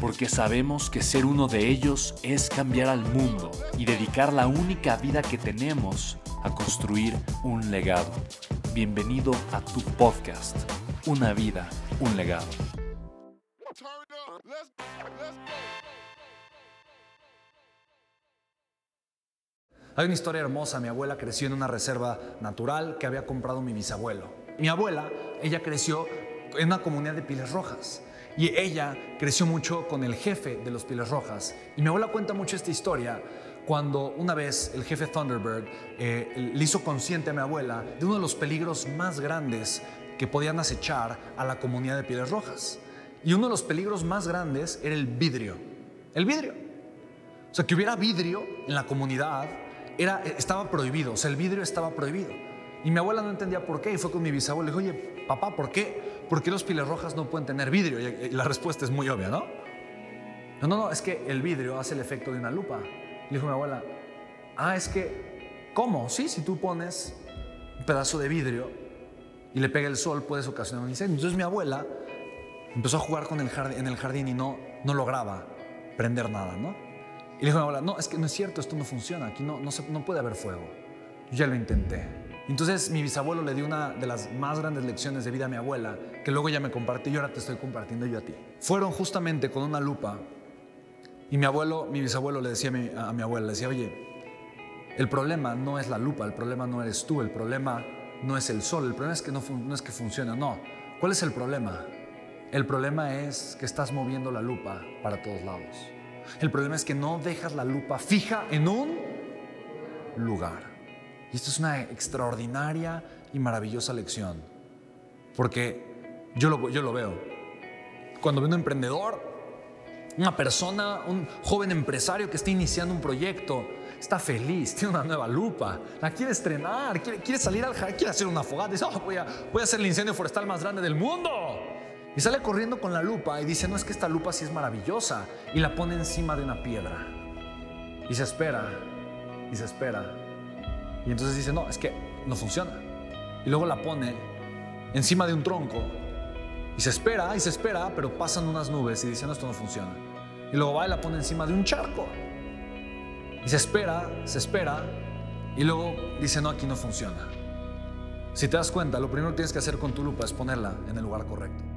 porque sabemos que ser uno de ellos es cambiar al mundo y dedicar la única vida que tenemos a construir un legado. Bienvenido a tu podcast, Una vida, un legado. Hay una historia hermosa. Mi abuela creció en una reserva natural que había comprado mi bisabuelo. Mi abuela, ella creció en una comunidad de piles rojas. Y ella creció mucho con el jefe de los Piles Rojas. Y mi abuela cuenta mucho esta historia cuando una vez el jefe Thunderbird eh, le hizo consciente a mi abuela de uno de los peligros más grandes que podían acechar a la comunidad de Pieles Rojas. Y uno de los peligros más grandes era el vidrio. El vidrio. O sea, que hubiera vidrio en la comunidad era, estaba prohibido. O sea, el vidrio estaba prohibido. Y mi abuela no entendía por qué y fue con mi bisabuelo. Le dijo, oye, papá, ¿por qué? ¿Por qué los piles rojas no pueden tener vidrio? Y la respuesta es muy obvia, ¿no? No, no, no, es que el vidrio hace el efecto de una lupa. Le dijo mi abuela, ah, es que, ¿cómo? Sí, si tú pones un pedazo de vidrio y le pega el sol, puedes ocasionar un incendio. Entonces mi abuela empezó a jugar con el jardín, en el jardín y no, no lograba prender nada, ¿no? Y le dijo mi abuela, no, es que no es cierto, esto no funciona, aquí no, no, no puede haber fuego. Yo ya lo intenté. Entonces mi bisabuelo le dio una de las más grandes lecciones de vida a mi abuela, que luego ya me compartí y ahora te estoy compartiendo yo a ti. Fueron justamente con una lupa y mi abuelo, mi bisabuelo le decía a mi, a mi abuela, le decía, oye, el problema no es la lupa, el problema no eres tú, el problema no es el sol, el problema es que no, no es que funciona, no. ¿Cuál es el problema? El problema es que estás moviendo la lupa para todos lados. El problema es que no dejas la lupa fija en un lugar. Esto es una extraordinaria y maravillosa lección, porque yo lo, yo lo veo. Cuando veo un emprendedor, una persona, un joven empresario que está iniciando un proyecto, está feliz, tiene una nueva lupa, la quiere estrenar, quiere, salir al jardín, quiere hacer una fogata, dice, oh, voy, a, voy a hacer el incendio forestal más grande del mundo. Y sale corriendo con la lupa y dice, no es que esta lupa sí es maravillosa, y la pone encima de una piedra. Y se espera, y se espera, y entonces dice, no, es que no funciona. Y luego la pone encima de un tronco y se espera y se espera, pero pasan unas nubes y dice, no, esto no funciona. Y luego va y la pone encima de un charco. Y se espera, se espera y luego dice, no, aquí no funciona. Si te das cuenta, lo primero que tienes que hacer con tu lupa es ponerla en el lugar correcto.